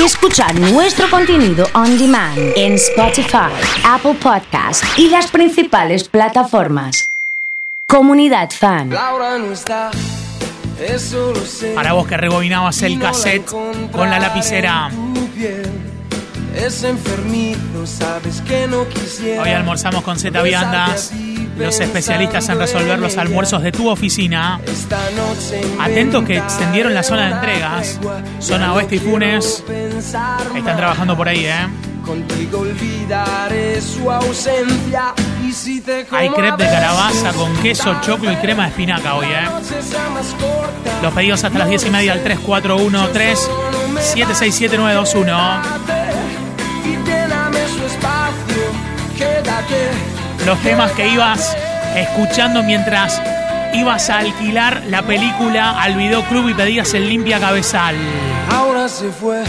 y escuchar nuestro contenido on demand en Spotify, Apple Podcast y las principales plataformas. Comunidad Fan. Para vos que rebobinabas el cassette con la lapicera. Hoy almorzamos con Z Viandas, los especialistas en resolver los almuerzos de tu oficina. Atentos que extendieron la zona de entregas. Zona Oeste y Funes. Están trabajando por ahí, ¿eh? Hay crepe de calabaza con queso, choclo y crema de espinaca hoy, ¿eh? Los pedidos hasta las 10 y media al 3413 767921. Los temas que ibas escuchando mientras ibas a alquilar la película al videoclub y pedías el limpia cabezal. Ahora se fue,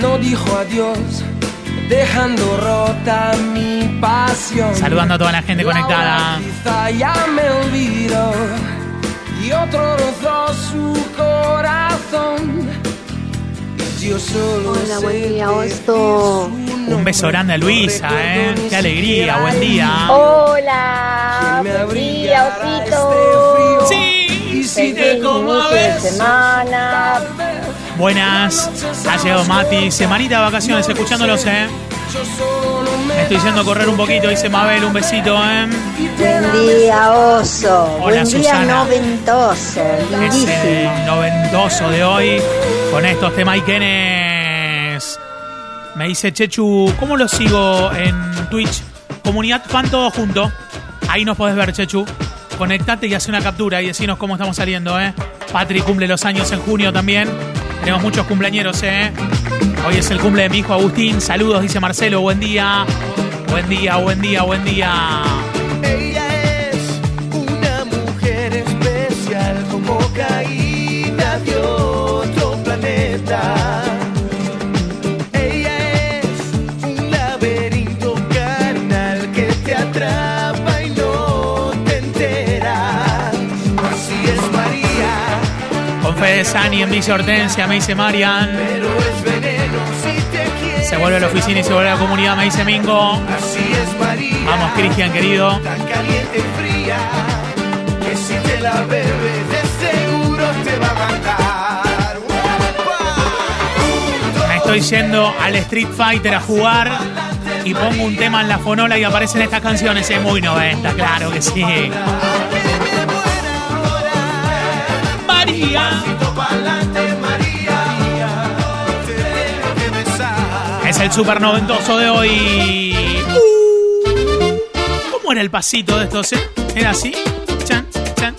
no dijo adiós, dejando rota mi pasión. Saludando a toda la gente conectada. Quizá ya me olvidó y otro rozó su corazón. Hola, buen día, Osto. es Un beso grande a Luisa, ¿eh? Qué alegría, buen día. Hola, buen día, Osito. Sí, Y si te como a de semana. Buenas. Ha llegado Mati, semanita de vacaciones, escuchándolos, ¿eh? yo solo me estoy yendo a correr un poquito, dice Mabel, un besito, ¿eh? Buen día, Oso. Hola, buen día, Susana. noventoso. Es Lindísimo. el noventoso de hoy con estos temaiquenes. Me dice Chechu, ¿cómo lo sigo en Twitch? Comunidad fan todo junto. Ahí nos podés ver, Chechu. Conectate y hace una captura y decinos cómo estamos saliendo, ¿eh? Patri cumple los años en junio también. Tenemos muchos cumpleañeros, ¿eh? Hoy es el cumple de mi hijo Agustín. Saludos, dice Marcelo. Buen día. Buen día, buen día, buen día. Sani en Villa Hortensia, me dice Marian. pero es veneno si te quiere. Se vuelve a la oficina y se vuelve a la comunidad, me dice Mingo. Así es María. Vamos, Cristian, querido. Me estoy yendo al Street Fighter a jugar y pongo un tema en la fonola y aparecen estas canciones. Es muy 90, claro que sí. María. El super noventoso de hoy. Uh, ¿Cómo era el pasito de estos, eh? ¿Era así? Chan, chan.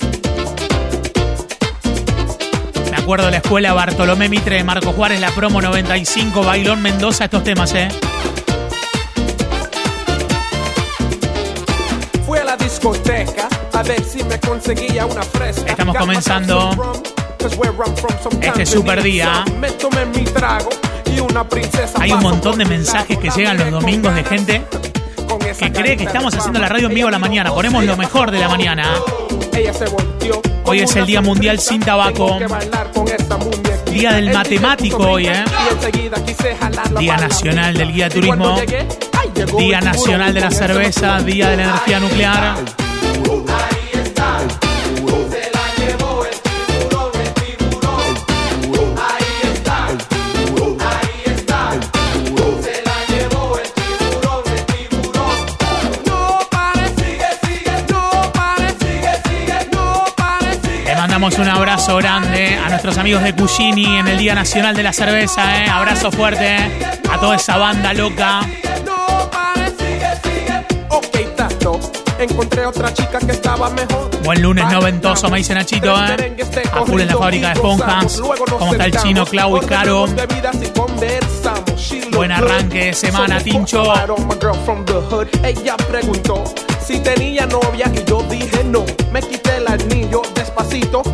Me acuerdo de la escuela Bartolomé Mitre de Marco Juárez, la promo 95, Bailón Mendoza, estos temas, ¿eh? Fui a la discoteca a ver si me conseguía una fresca. Estamos comenzando este super día. Me tomé mi trago Hay un montón de mensajes que llegan los domingos de gente que cree que estamos haciendo la radio en vivo a la mañana. Ponemos lo mejor de la mañana. Hoy es el Día Mundial sin tabaco. Día del El matemático hoy, ¿eh? Día. Nacional del Guía de Turismo. Día Nacional de la Cerveza. Día de la Energía Nuclear. Un abrazo grande a nuestros amigos de Cugini en el Día Nacional de la Cerveza. ¿eh? Abrazo fuerte a toda esa banda loca. Encontré otra chica que estaba mejor. Buen lunes noventoso, me dice Nachito. ¿eh? A full en la fábrica de esponjas. ¿Cómo está el chino, Clau y Caro? Buen arranque de semana, Tincho. Me quité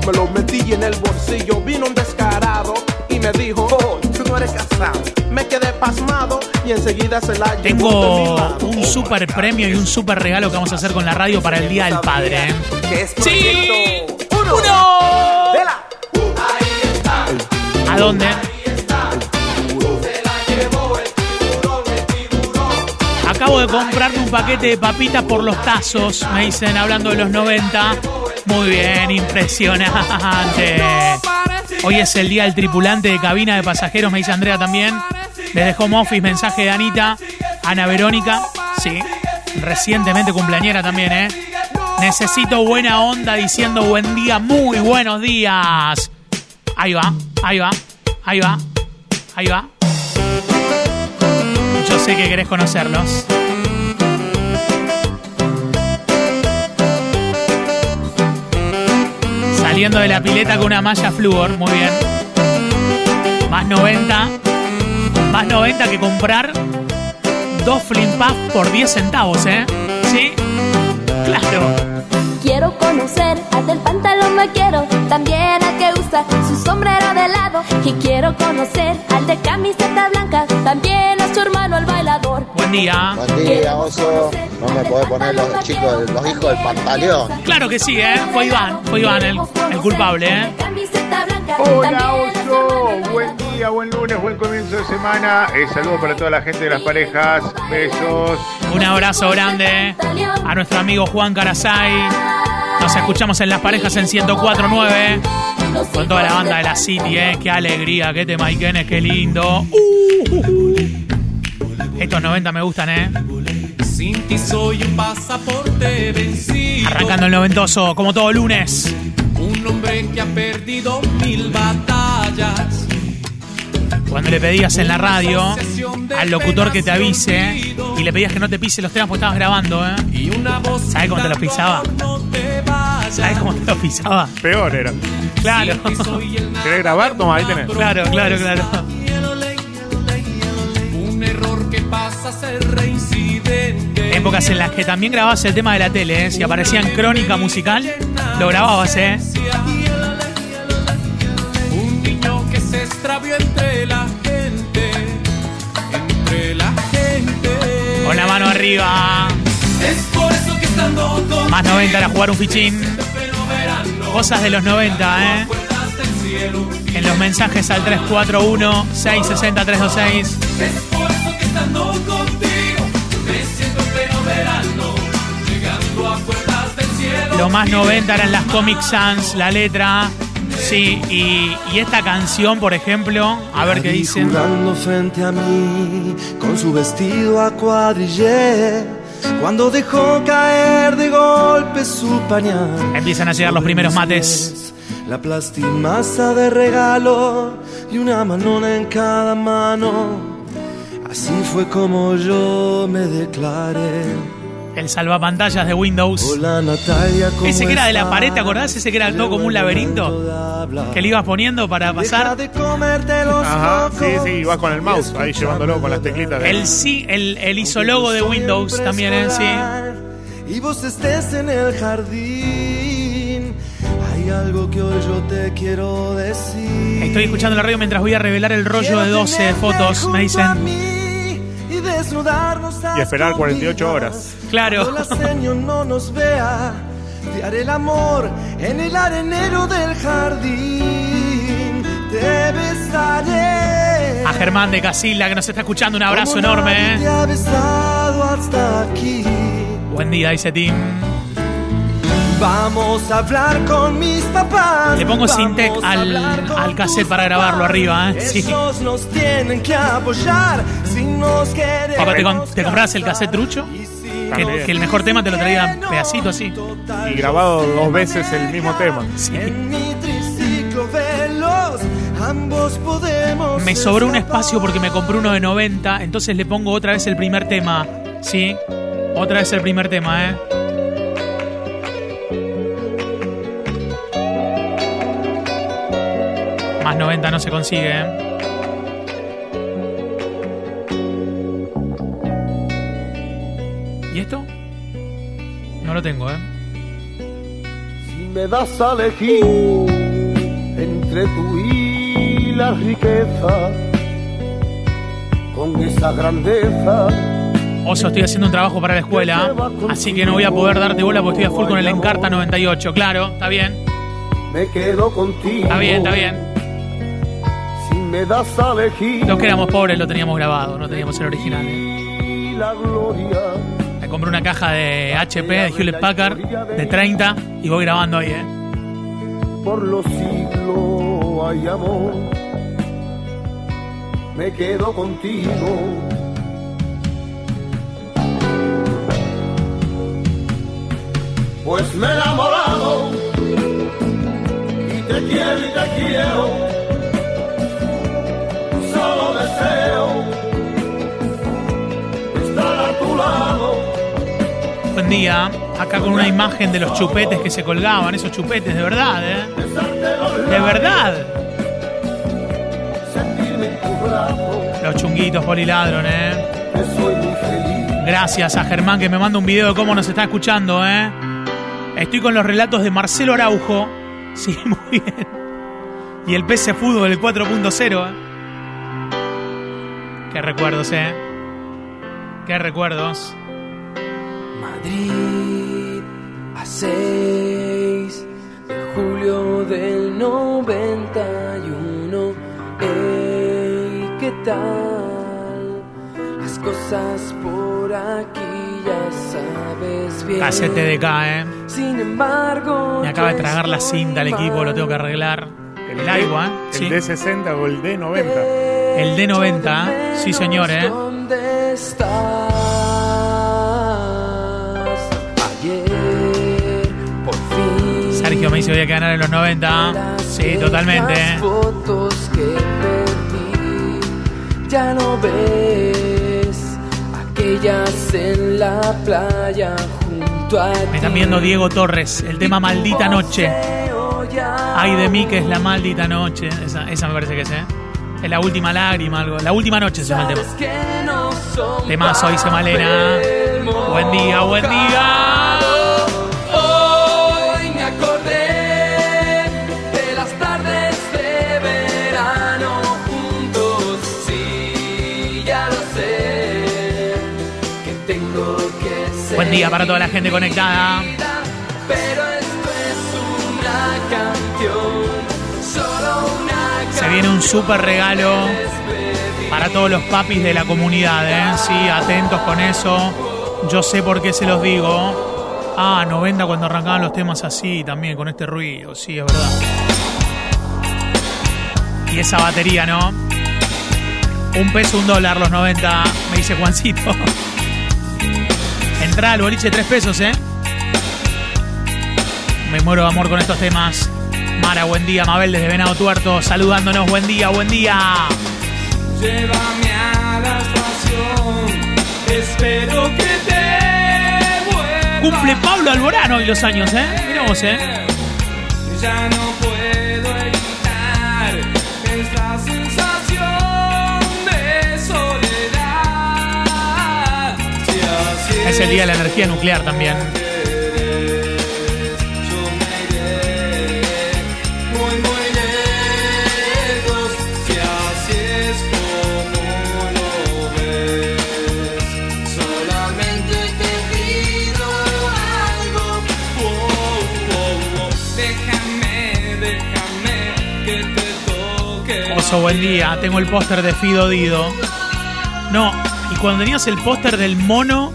me lo metí en el bolsillo. Vino un descarado y me dijo, oh, tú no eres casado. Me quedé pasmado y enseguida se la Tengo un super premio y un super regalo que vamos a hacer con la radio para el Día del Padre. ¿eh? ¡Sí! ¡Uno! ¡Uno! ¿A dónde? Acabo de comprarme un paquete de papitas por los tazos, me dicen, hablando de los 90. Muy bien, impresionante. Hoy es el día del tripulante de cabina de pasajeros, me dice Andrea también. Desde Home Office, mensaje de Anita, Ana Verónica. Sí, recientemente cumpleañera también, ¿eh? Necesito buena onda diciendo buen día, muy buenos días. Ahí va, ahí va, ahí va, ahí va. Yo sé que querés conocerlos. Saliendo de la pileta con una malla flúor, muy bien. Más 90. Más 90 que comprar dos Flim por 10 centavos, ¿eh? ¿Sí? Claro. Quiero conocer al del pantalón vaquero, también al que usa su sombrero de lado. Y quiero conocer al de camiseta blanca, también su hermano el bailador. Buen día. Buen día, oso. No me podés poner los chicos, los hijos del pantaleón. Claro que sí, ¿eh? Fue Iván, fue Iván el, el culpable, ¿eh? Hola Oso, buen día, buen lunes, buen comienzo de semana. Eh, saludos para toda la gente de las parejas. Besos. Un abrazo grande a nuestro amigo Juan Carasay. Nos escuchamos en Las Parejas en 104.9 con toda la banda de la City, ¿eh? Qué alegría, qué tema y qué lindo. Uh. Estos 90 me gustan, ¿eh? Sin ti soy un pasaporte vencido. Arrancando el noventoso, como todo lunes. Un hombre que ha perdido mil batallas. Cuando le pedías en la radio al locutor que te avise y le pedías que no te pise los temas porque estabas grabando, ¿eh? ¿Sabes cómo te los pisaba? ¿Sabes cómo te los pisaba? Peor era. Claro, ¿Querés grabar? Toma, ahí tenés. claro, claro, claro. a ser reincidente. Épocas en las que también grababas el tema de la tele, ¿eh? si aparecía en crónica musical, lo grababas, ¿eh? Un niño que se extravió entre la gente, entre la gente. Con la mano arriba. Es por eso que estando Más 90 era jugar un fichín. Cosas de los 90, ¿eh? En los mensajes al 341 660 326. Lo más 90 eran las Comic Sans, la letra. Sí, y, y esta canción, por ejemplo, a ver qué dicen. Jugando frente a mí con su vestido a cuadrillé. Cuando dejó caer de golpe su pañal. Empiezan a llegar los primeros mates. La plastimasa de regalo y una manona en cada mano. Así fue como yo me declaré. El salvapantallas de Windows. Hola Natalia, ¿cómo Ese que era de la pared, ¿te acordás? Ese que era todo como un laberinto. Que le ibas poniendo para pasar. de comerte los Ajá, sí, sí, vas con el mouse ahí llevándolo con las teclitas. de- El sí, el, el hizo logo de Windows también, ¿eh? Sí. Y vos estés en el jardín. Hay algo que hoy yo te quiero decir. Estoy escuchando la radio mientras voy a revelar el rollo de 12 fotos, me dicen. Y, esperar hasta 48 ombligo. horas. Claro. Cuando la señor no nos vea, te haré el amor en el arenero del jardín. Te besaré. A Germán de Casilla que nos está escuchando, un abrazo enorme, ¿eh? te ha besado hasta aquí. Buen día, dice Tim. Vamos a hablar con mis papás. Le pongo Sintec al- al cassette para grabarlo arriba, ¿eh? Sí. Ellos nos tienen que apoyar si nos queremos. Papá, ¿te, con- te comprabas el cassette trucho? Que, el mejor tema te lo traía pedacito así. Y grabado dos veces el mismo tema. Podemos. Me sobró un espacio porque me compré uno de 90, entonces le pongo otra vez el primer tema. ¿Sí? Otra vez el primer tema, ¿eh? Más 90 no se consigue, ¿eh? ¿Y esto? No lo tengo, ¿eh? Si me das a elegir entre tú y la riqueza, con esa grandeza, Oso, estoy haciendo un trabajo para la escuela, así que no voy a poder darte bola porque estoy a full con el Encarta 98. Claro, está bien, me quedo contigo. está bien, está bien. Me das a elegir Los que éramos pobres lo teníamos grabado, no teníamos el original. ¿eh? la gloria. Me compré una caja de HP de Hewlett Packard de 30 y voy grabando ahí, ¿eh? Por los siglos hay amor. Me quedo contigo. Pues me he enamorado y te quiero y te quiero. Solo deseo estar a tu lado. Buen día. Acá con una imagen de los chupetes que se colgaban, esos chupetes, de verdad, ¿eh? De verdad. Los chunguitos poliladron, ¿eh? Gracias a Germán que me manda un video de cómo nos está escuchando, ¿eh? Estoy con los relatos de Marcelo Araujo. Sí, muy bien. Y el PC Fútbol, el 4.0, ¿eh? Qué recuerdos, ¿eh? Qué recuerdos. Madrid a 6 de julio del 91. Ey, ¿qué tal? Las cosas por aquí ya sabes bien. Casete de K, ¿eh? Sin embargo, Me acaba de tragar la cinta al equipo, lo tengo que arreglar. El agua, ¿eh? El Sí. D60 o el D90. El D90, ¿eh? Sí, señor, ¿eh? ¿Dónde estás? Ayer, por fin. Sergio me dice voy a ganar en los 90. Sí, totalmente. Las ¿eh? fotos que perdí, ya no ves aquellas en la playa junto a Me están viendo Diego Torres, el tema Maldita Noche. Ay de mí que es la maldita noche. Esa, esa me parece que es, ¿eh? Es la última lágrima, algo. La última noche se llama el tema. Temazo, dice Malena. Buen día, buen día. Hoy me acordé de las tardes de verano juntos. Sí, ya lo sé que tengo que ser. Buen día para toda la gente conectada. Pero Viene un súper regalo para todos los papis de la comunidad, ¿eh? Sí, atentos con eso. Yo sé por qué se los digo. Ah, 90 cuando arrancaban los temas así, también con este ruido. Sí, es verdad. Y esa batería, ¿no? Un peso, un dólar los 90, me dice Juancito. Entrá al boliche, tres pesos, ¿eh? Me muero de amor con estos temas. Mara, buen día. Mabel desde Venado Tuerto, saludándonos. Buen día, buen día. Llévame a la estación, espero que te vuelva. Cumple Pablo Alborano y los años, ¿eh? Mira vos, ¿eh? Ya no puedo evitar esta sensación de soledad. Si Es el día de la energía nuclear también. Toque. Oso, buen día. Tengo el póster de Fido Dido. No, y cuando tenías el póster del mono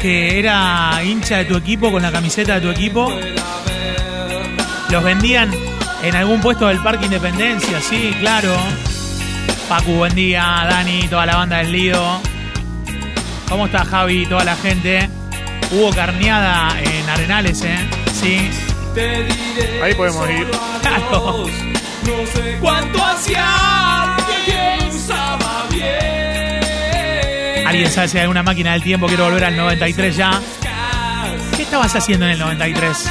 que era hincha de tu equipo con la camiseta de tu equipo, los vendían en algún puesto del Parque Independencia, sí, claro. Pacu, buen día. Dani, toda la banda del Lido. ¿Cómo está Javi, toda la gente? Hubo carneada en Arenales, ¿eh? Sí. Ahí podemos ir. Claro. No sé cuánto hacía que usaba bien. ¿Alguien sabe si hay alguna máquina del tiempo? Quiero volver al 93 ya. ¿Qué estabas haciendo en el 93?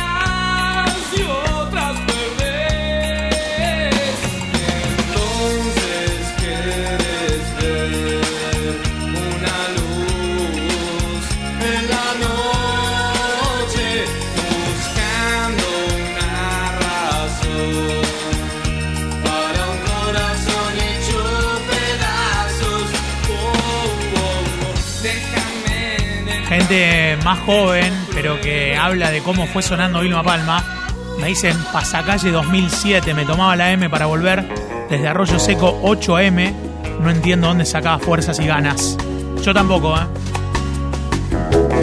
Más joven, pero que habla de cómo fue sonando Vilma Palma. Me dicen Pasacalle 2007, me tomaba la M para volver desde Arroyo Seco 8M. No entiendo dónde sacaba fuerzas y ganas. Yo tampoco, ¿eh?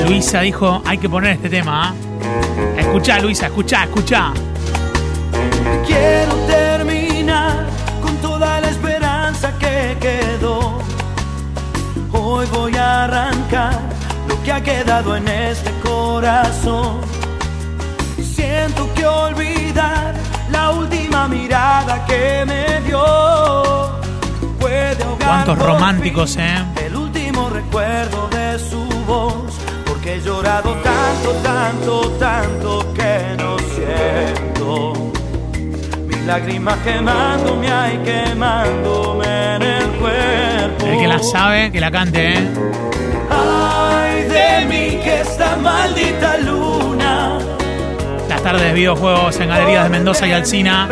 Luisa dijo, hay que poner este tema. ¿ah? Escuchá, Luisa, escuchá, escuchá. Quiero terminar con toda la esperanza que quedó. Hoy voy a arrancar que ha quedado en este corazón. Siento que olvidar la última mirada que me dio. Puede ahogar Cuántos románticos, fin ¿eh? El último recuerdo de su voz. Porque he llorado tanto, tanto, tanto que no siento. Mis lágrimas quemándome, ay, quemándome en el cuerpo. El que la sabe, que la cante, ¿eh? De mí que esta maldita luna. Las tardes de videojuegos en Galerías de Mendoza y Alcina.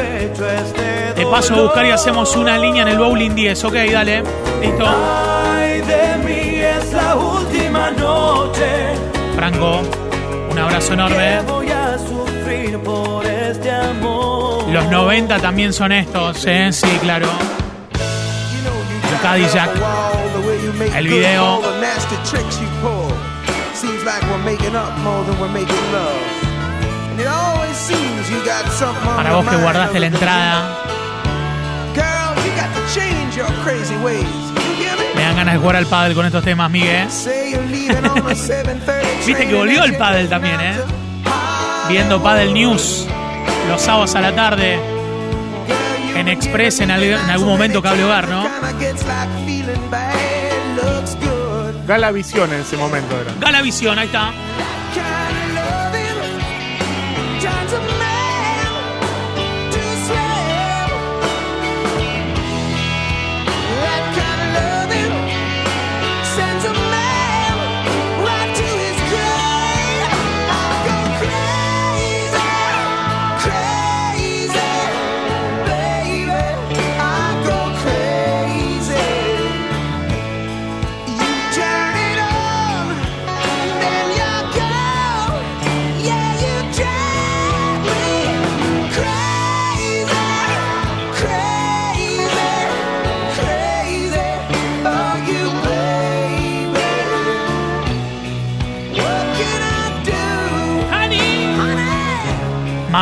Te paso a buscar y hacemos una línea en el Bowling 10, ok, dale. Listo. Ay de mí es la última noche. Franco, un abrazo enorme. Voy a sufrir por este amor. Los 90 también son estos, ¿eh? Sí, claro. El Cadillac. El video. Para vos que guardaste la entrada, me dan ganas de jugar al pádel con estos temas, Miguel. Viste que volvió el pádel también, ¿eh? Viendo Paddle News los sábados a la tarde en Express en algún momento Cable Hogar, ¿no? Gala Visión en ese momento era. Galavisión, ahí está.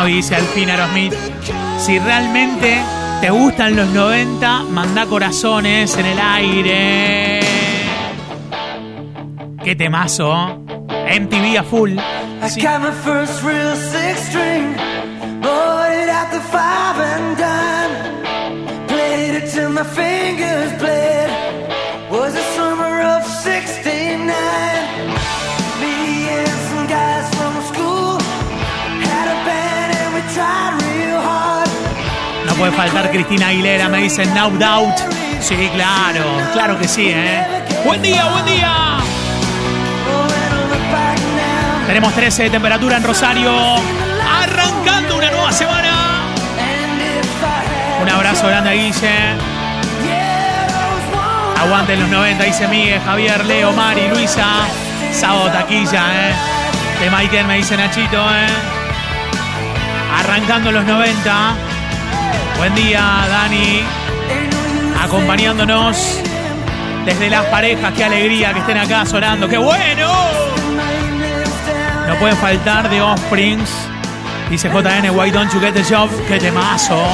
Dice al fin Aerosmith, si realmente te gustan los 90, manda corazones en el aire. Qué temazo. MTV a full. Sí. my first real puede faltar Cristina Aguilera, me dicen No Doubt. Sí, claro, claro que sí, ¿eh? Buen día, buen día. Tenemos 13 de temperatura en Rosario. Arrancando una nueva semana. Un abrazo grande a Guille. Aguanten los 90, dice Miguel, Javier, Leo, Mari, Luisa. Sábado taquilla, ¿eh? De Michael me dice Nachito, ¿eh? Arrancando los 90. Buen día, Dani. Acompañándonos desde las parejas. Qué alegría que estén acá sonando. ¡Qué bueno! No pueden faltar de Offsprings. Dice JN, why don't you get the job? ¡Qué temazo!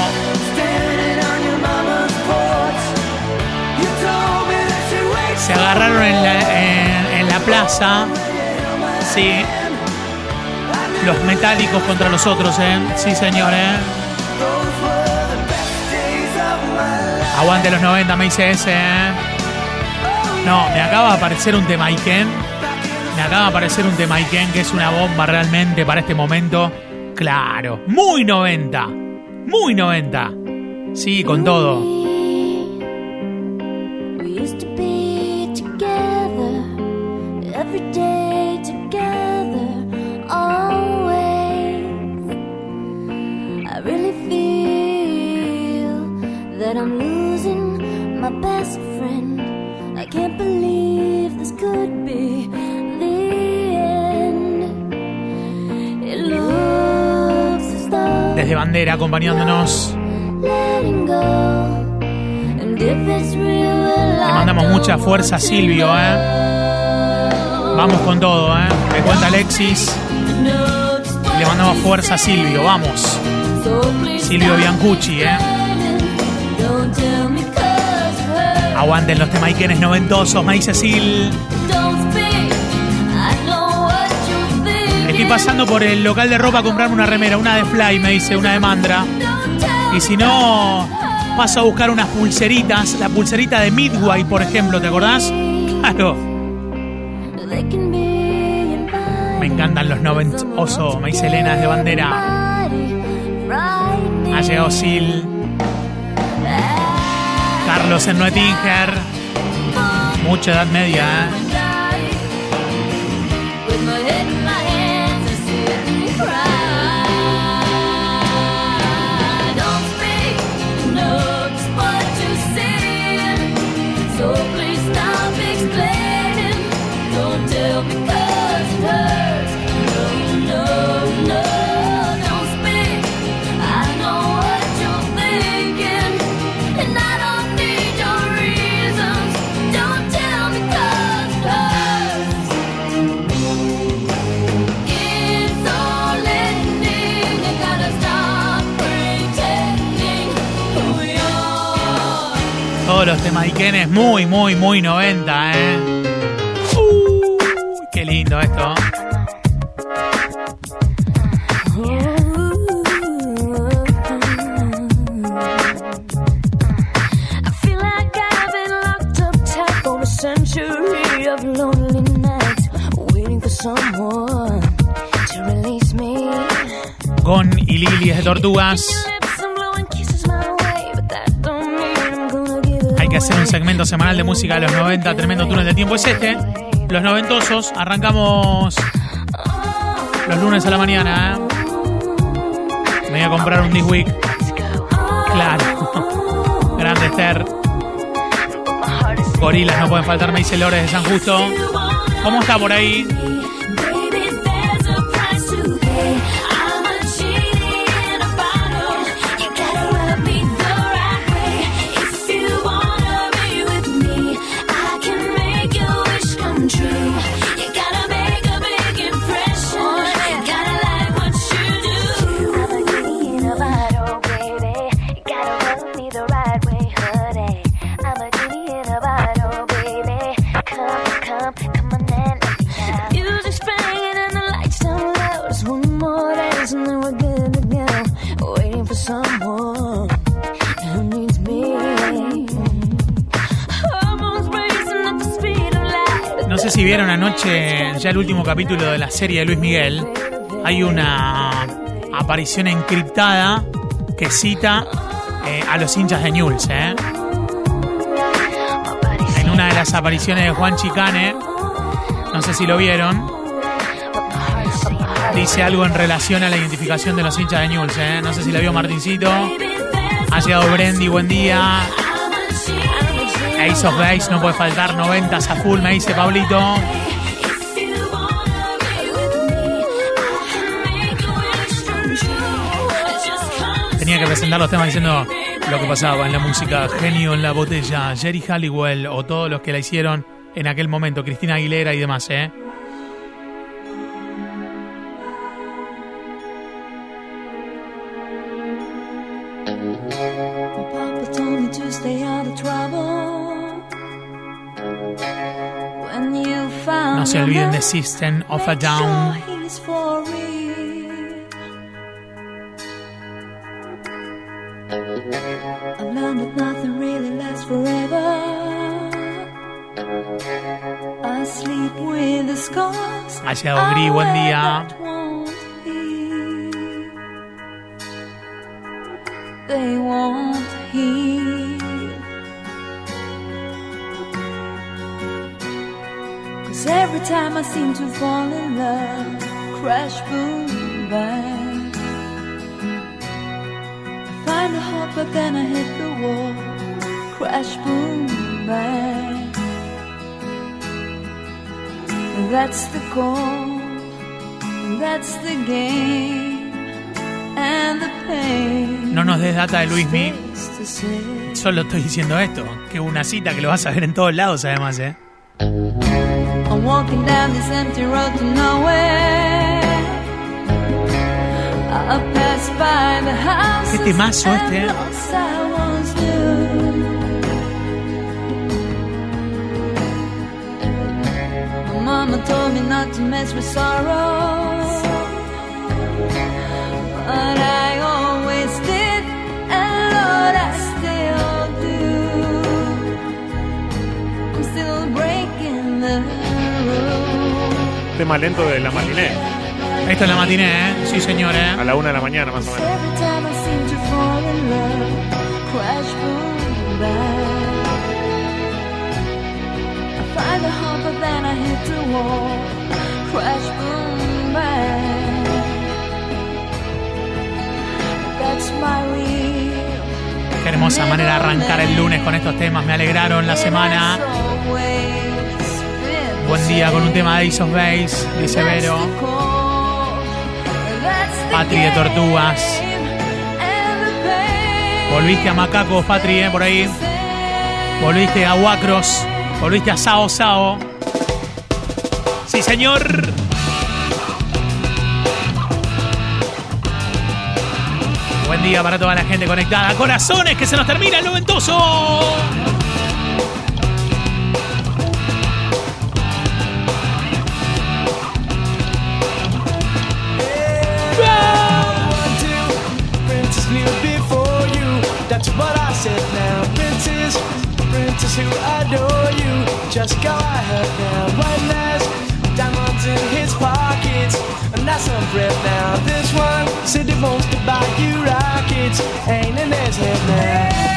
Se agarraron en la, en la plaza. Sí. Los metálicos contra los otros, ¿eh? Sí, señor, ¿eh? Aguante los 90, me dice ese, ¿eh? No, me acaba de aparecer un Temaiken. Me acaba de aparecer un Temaiken que es una bomba realmente para este momento. Claro, muy 90. Muy 90. Sí, con todo. Desde bandera acompañándonos. Le mandamos mucha fuerza a Silvio, ¿eh? Vamos con todo, ¿eh? Me cuenta Alexis. Le mandamos fuerza a Silvio, vamos. Silvio Biancucci, ¿eh? Aguanten los temaiquenes noventosos, me dice Sil. Estoy pasando por el local de ropa a comprarme una remera, una de Fly, me dice, una de Mandra. Y si no, paso a buscar unas pulseritas, la pulserita de Midway, por ejemplo, ¿te acordás? Claro. Me encantan los noventosos, me dice Elena de bandera. Ha llegado Sil. Carlos en Noetinger. Mucha edad media, ¿eh? Todos los temaiquenes muy, muy, muy 90, ¿eh? Qué lindo esto. I feel like I've been hacer un segmento semanal de música de los 90, tremendo túnel de tiempo es este. Los noventosos, arrancamos los lunes a la mañana, ¿eh? Me voy a comprar un This Week. Claro. Grande Esther. Gorilas no pueden faltar, me dice Lores de San Justo. ¿Cómo está por ahí? Ya el último capítulo de la serie de Luis Miguel. Hay una aparición encriptada que cita eh, a los hinchas de Newell's. ¿eh? En una de las apariciones de Juan Chicane, no sé si lo vieron, dice algo en relación a la identificación de los hinchas de Newell's. ¿eh? No sé si la vio Martincito. Ha llegado Brendy, buen día. Ace of Base, no puede faltar, 90 a full, me dice Pablito. Tenía que presentar los temas diciendo lo que pasaba en la música, genio en la botella, Jerry Halliwell o todos los que la hicieron en aquel momento, Cristina Aguilera y demás, ¿eh? No se olviden de System of a Down. Llegado Gris, buen día. They won't heal. Cause every time I seem to fall in love, crash, boom, bang. I find a hope, but then I hit the wall, crash, boom, bang. That's the goal, that's the game, and the pain. No nos des data de Luismi. Solo estoy diciendo esto, que una cita que lo vas a ver en todos lados además, ¿eh? I walking down this empty road to nowhere. I pass by the house. Qué temazo este, eh. Mama told me not to mess with sorrow. But I always did, and Lord, I still do. I'm still breaking the rules. Tema lento de la matiné. Esto es la matiné, ¿eh? Sí, señor, ¿eh? A la una de la mañana, más o menos. Find a heart, but then I hit the wall, crash, boom, bang. That's my real. Qué hermosa manera de arrancar el lunes con estos temas. Me alegraron la semana. Buen día con un tema de Ace of Base, dice Vero. Patri de Tortugas. Volviste a Macacos, Patri, eh, por ahí. Volviste a Huacros. Volviste a Sao Sao. Sí, señor. Buen día para toda la gente conectada. Corazones, que se nos termina el noventoso. Just go ahead now. One last diamonds in his pockets. And that's some breath now. This one said he wants to buy you rockets. Ain't in his head now.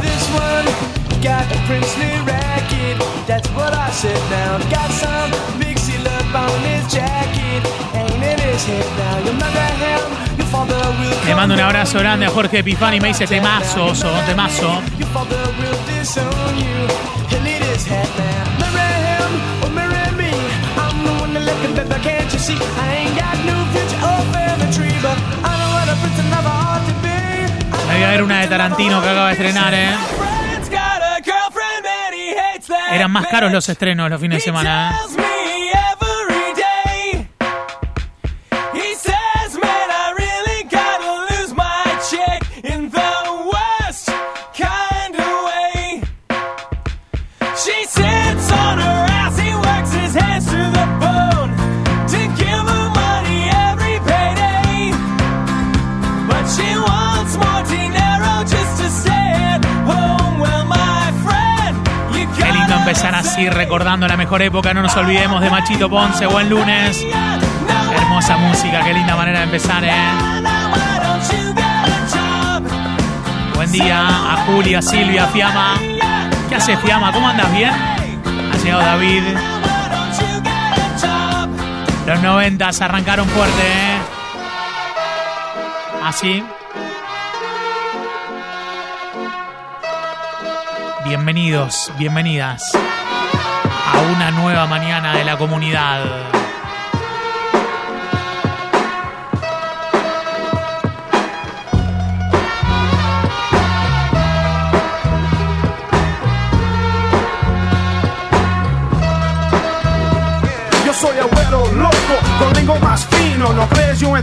This one got a princely racket. That's what I said now. Got some seal up on his jacket. Le mando un abrazo grande a Jorge Epifani. Me dice temazo, temazo. Know what a ver una de Tarantino que acaba de estrenar, ¿eh? Eran más caros los estrenos los fines de semana, ¿eh? Recordando la mejor época. No nos olvidemos de Machito Ponce. Buen lunes. Hermosa música, qué linda manera de empezar, ¿eh? Buen día a Julia, Silvia, Fiamma. ¿Qué hace Fiamma? ¿Cómo andas? ¿Bien? Ha llegado David. Los noventas arrancaron fuerte, ¿eh? Así. Bienvenidos, bienvenidas a una nueva mañana de la comunidad. Yo soy abuelo loco, con lengua más fino. No crees yo he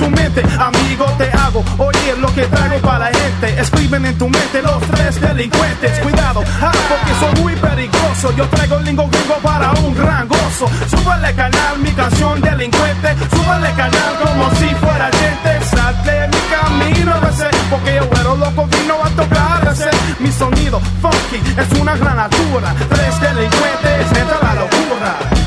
tu mente, amigo. Te hago oír lo que traigo para la gente. Escriben en tu mente los tres delincuentes. Cuidado, ah, porque soy muy peligroso. Yo traigo lingo gringo para un gran gozo. Súbale canal, mi canción delincuente. Súbale canal como si fuera gente. Salte mi camino, ese, porque yo abuelo loco vino a tocar ese. Mi sonido funky es una granatura. Tres delincuentes, entra la locura.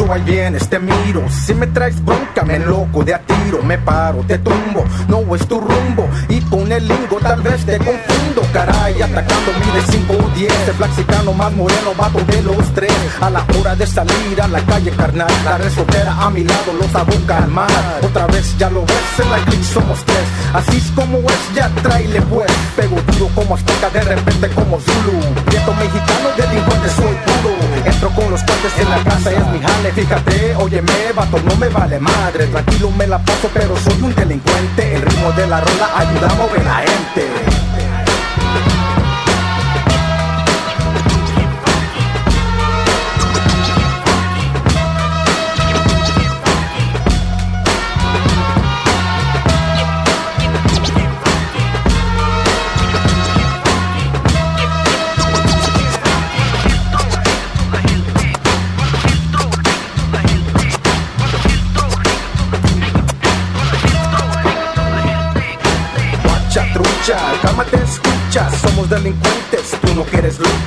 Andas, muchacho? Ahí vienes, te miro. Si me traes bronca, me loco de a tiro. Me paro, te tumbo, no es tu rumbo. Y con el lingo tal vez te confundo. Caray, atacando mide 5 o 10. El flexicano más moreno, vato de los tres. A la hora de salir a la calle, carnal. La resoltera a mi lado los hago calmar. Otra vez ya lo ves, en la click somos tres. Así es como es, ya tráele pues. Pego duro como azteca, de repente como Zulu. Prieto mexicano, delincuente soy puro. Con los cuates en la casa, es mi jale. Fíjate, óyeme, vato, no me vale madre. Tranquilo me la paso, pero soy un delincuente. El ritmo de la rola ayuda a mover la gente.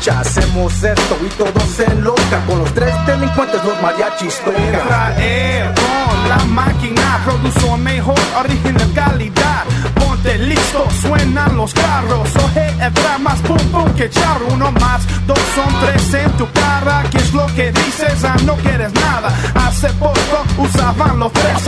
Lucha, hacemos esto y todo se enloca, con los tres delincuentes los mariachis tocan. Traer con la máquina, produzo mejor original calidad. Ponte listo, suenan los carros. Oje, entra más pum pum que charro. Uno más, dos son tres en tu cara. ¿Qué es lo que dices? Ah, no quieres nada. Hace poco usaban los tres